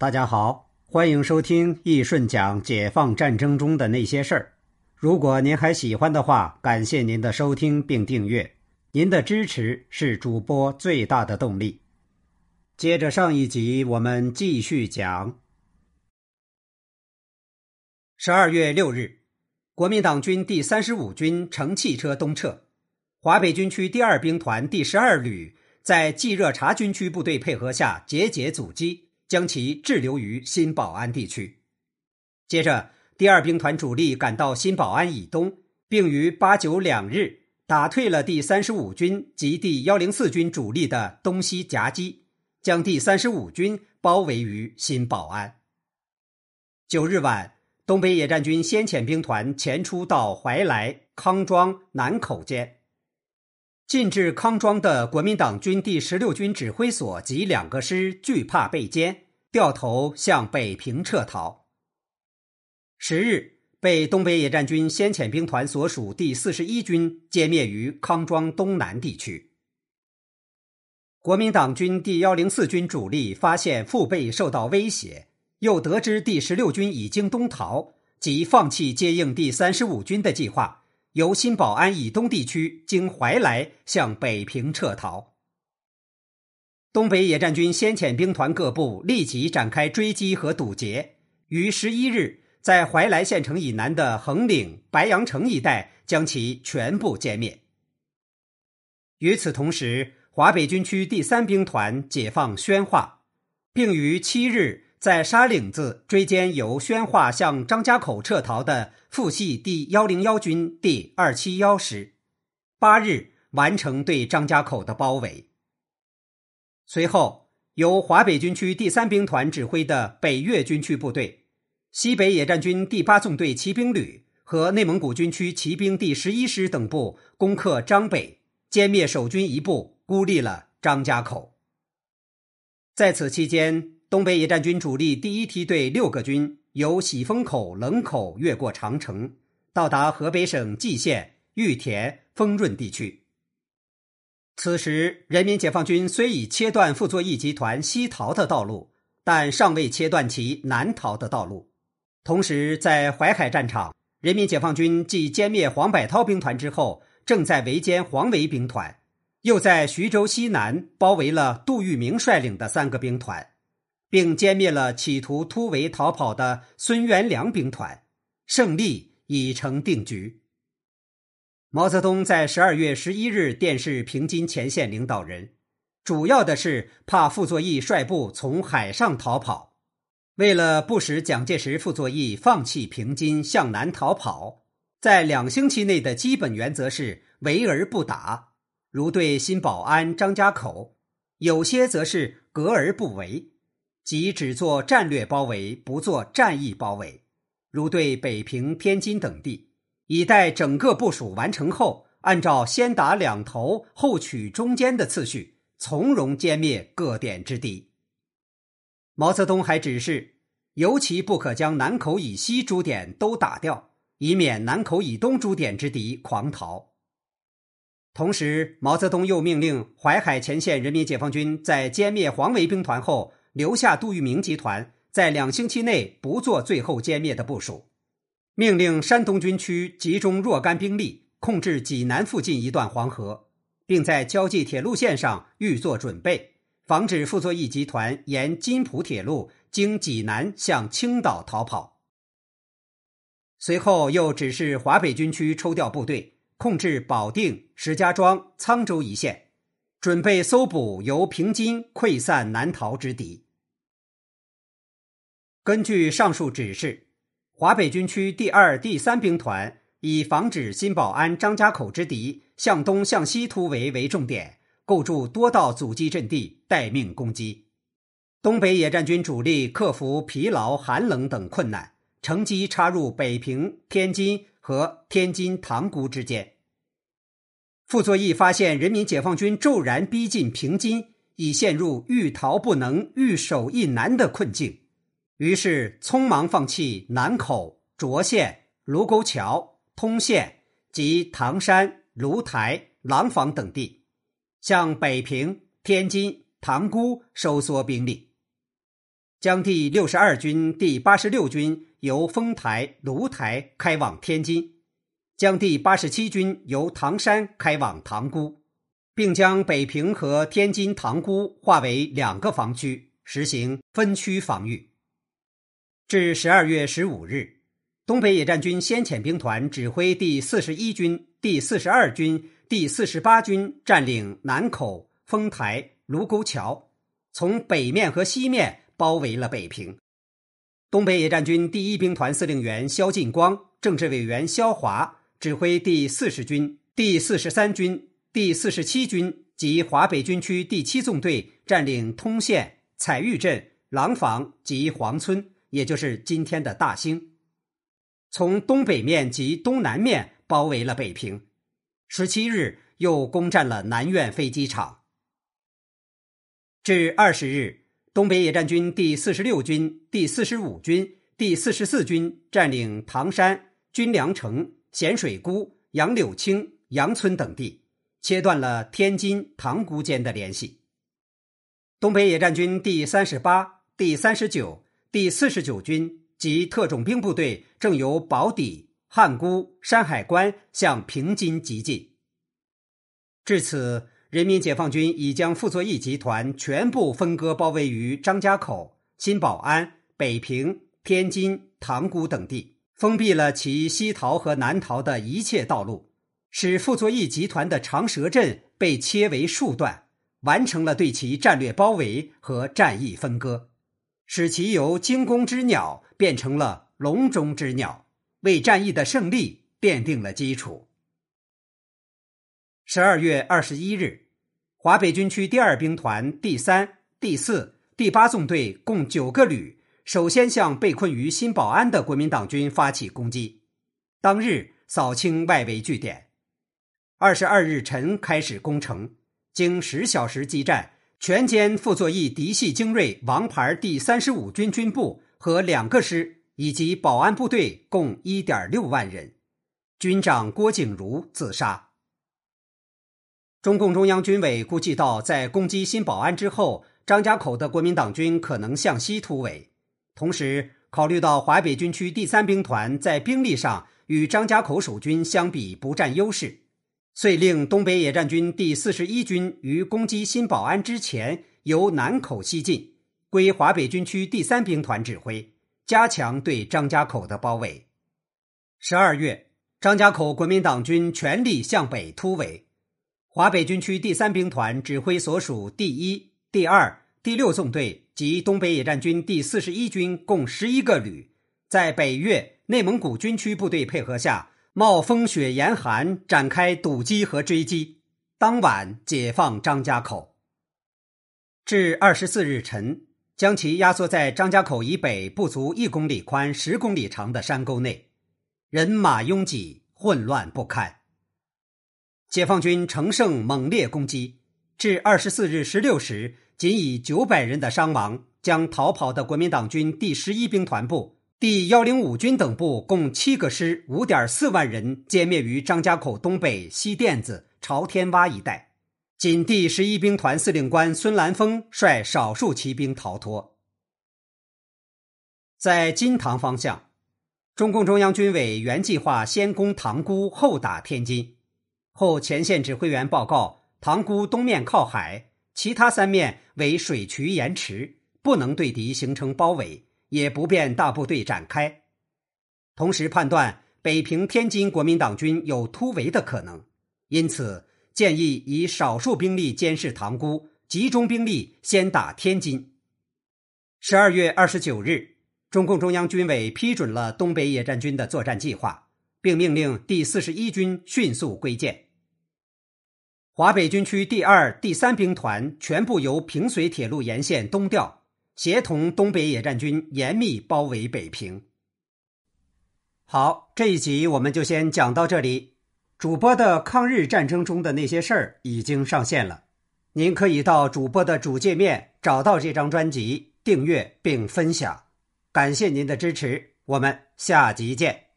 大家好，欢迎收听易顺讲解放战争中的那些事儿。如果您还喜欢的话，感谢您的收听并订阅，您的支持是主播最大的动力。接着上一集，我们继续讲。十二月六日，国民党军第三十五军乘汽车东撤，华北军区第二兵团第十二旅在冀热察军区部队配合下节节阻击，将其滞留于新保安地区。接着，第二兵团主力赶到新保安以东，并于八九两日打退了第三十五军及第幺零四军主力的东西夹击，将第三十五军包围于新保安。九日晚。东北野战军先遣兵团前出到怀来、康庄、南口间，进至康庄的国民党军第十六军指挥所及两个师惧怕被歼，掉头向北平撤逃。十日，被东北野战军先遣兵团所属第四十一军歼灭于康庄东南地区。国民党军第幺零四军主力发现腹背受到威胁。又得知第十六军已经东逃，即放弃接应第三十五军的计划，由新保安以东地区经怀来向北平撤逃。东北野战军先遣兵团各部立即展开追击和堵截，于十一日在怀来县城以南的横岭、白杨城一带将其全部歼灭。与此同时，华北军区第三兵团解放宣化，并于七日。在沙岭子追歼由宣化向张家口撤逃的复系第幺零幺军第二七幺师，八日完成对张家口的包围。随后，由华北军区第三兵团指挥的北越军区部队、西北野战军第八纵队骑兵旅和内蒙古军区骑兵第十一师等部攻克张北，歼灭守军一部，孤立了张家口。在此期间。东北野战军主力第一梯队六个军由喜峰口、冷口越过长城，到达河北省蓟县、玉田、丰润地区。此时，人民解放军虽已切断傅作义集团西逃的道路，但尚未切断其南逃的道路。同时，在淮海战场，人民解放军继歼灭黄百韬兵团之后，正在围歼黄维兵团，又在徐州西南包围了杜聿明率领的三个兵团。并歼灭了企图突围逃跑的孙元良兵团，胜利已成定局。毛泽东在十二月十一日电示平津前线领导人，主要的是怕傅作义率部从海上逃跑，为了不使蒋介石、傅作义放弃平津向南逃跑，在两星期内的基本原则是围而不打，如对新保安、张家口；有些则是隔而不围。即只做战略包围，不做战役包围，如对北平、天津等地，以待整个部署完成后，按照先打两头，后取中间的次序，从容歼灭各点之敌。毛泽东还指示，尤其不可将南口以西诸点都打掉，以免南口以东诸点之敌狂逃。同时，毛泽东又命令淮海前线人民解放军在歼灭黄维兵团后。留下杜聿明集团在两星期内不做最后歼灭的部署，命令山东军区集中若干兵力控制济南附近一段黄河，并在交际铁路线上预做准备，防止傅作义集团沿津浦铁路经济南向青岛逃跑。随后又指示华北军区抽调部队控制保定、石家庄、沧州一线，准备搜捕由平津溃散南逃之敌。根据上述指示，华北军区第二、第三兵团以防止新保安、张家口之敌向东、向西突围为重点，构筑多道阻击阵地，待命攻击。东北野战军主力克服疲劳、寒冷等困难，乘机插入北平、天津和天津塘沽之间。傅作义发现人民解放军骤然逼近平津，已陷入欲逃不能、欲守亦难的困境。于是，匆忙放弃南口、涿县、卢沟桥、通县及唐山、芦台、廊坊等地，向北平、天津、塘沽收缩兵力。将第六十二军、第八十六军由丰台、芦台开往天津，将第八十七军由唐山开往塘沽，并将北平和天津塘沽划为两个防区，实行分区防御。至十二月十五日，东北野战军先遣兵团指挥第四十一军、第四十二军、第四十八军占领南口、丰台、卢沟桥，从北面和西面包围了北平。东北野战军第一兵团司令员肖劲光、政治委员肖华指挥第四十军、第四十三军、第四十七军及华北军区第七纵队占领通县、彩玉镇、廊坊及黄村。也就是今天的大兴，从东北面及东南面包围了北平。十七日又攻占了南苑飞机场。至二十日，东北野战军第四十六军、第四十五军、第四十四军占领唐山、军粮城、咸水沽、杨柳青、杨村等地，切断了天津、塘沽间的联系。东北野战军第三十八、第三十九。第四十九军及特种兵部队正由宝坻、汉沽、山海关向平津急进。至此，人民解放军已将傅作义集团全部分割包围于张家口、新保安、北平、天津、塘沽等地，封闭了其西逃和南逃的一切道路，使傅作义集团的长蛇阵被切为数段，完成了对其战略包围和战役分割。使其由惊弓之鸟变成了笼中之鸟，为战役的胜利奠定了基础。十二月二十一日，华北军区第二兵团第三、第四、第八纵队共九个旅，首先向被困于新保安的国民党军发起攻击。当日扫清外围据点，二十二日晨开始攻城，经十小时激战。全歼傅作义嫡系精锐王牌第三十五军军部和两个师，以及保安部队共一点六万人。军长郭景如自杀。中共中央军委估计到，在攻击新保安之后，张家口的国民党军可能向西突围。同时，考虑到华北军区第三兵团在兵力上与张家口守军相比不占优势。遂令东北野战军第四十一军于攻击新保安之前，由南口西进，归华北军区第三兵团指挥，加强对张家口的包围。十二月，张家口国民党军全力向北突围，华北军区第三兵团指挥所属第一、第二、第六纵队及东北野战军第四十一军共十一个旅，在北越、内蒙古军区部队配合下。冒风雪严寒展开堵击和追击，当晚解放张家口。至二十四日晨，将其压缩在张家口以北不足一公里宽、十公里长的山沟内，人马拥挤，混乱不堪。解放军乘胜猛烈攻击，至二十四日十六时，仅以九百人的伤亡，将逃跑的国民党军第十一兵团部。第幺零五军等部共七个师，五点四万人歼灭于张家口东北西甸子、朝天洼一带。仅第十一兵团司令官孙兰峰率少数骑兵逃脱。在金塘方向，中共中央军委原计划先攻塘沽，后打天津。后前线指挥员报告，塘沽东面靠海，其他三面为水渠盐池，不能对敌形成包围。也不便大部队展开，同时判断北平、天津国民党军有突围的可能，因此建议以少数兵力监视塘沽，集中兵力先打天津。十二月二十九日，中共中央军委批准了东北野战军的作战计划，并命令第四十一军迅速归建。华北军区第二、第三兵团全部由平绥铁路沿线东调。协同东北野战军严密包围北平。好，这一集我们就先讲到这里。主播的抗日战争中的那些事儿已经上线了，您可以到主播的主界面找到这张专辑，订阅并分享。感谢您的支持，我们下集见。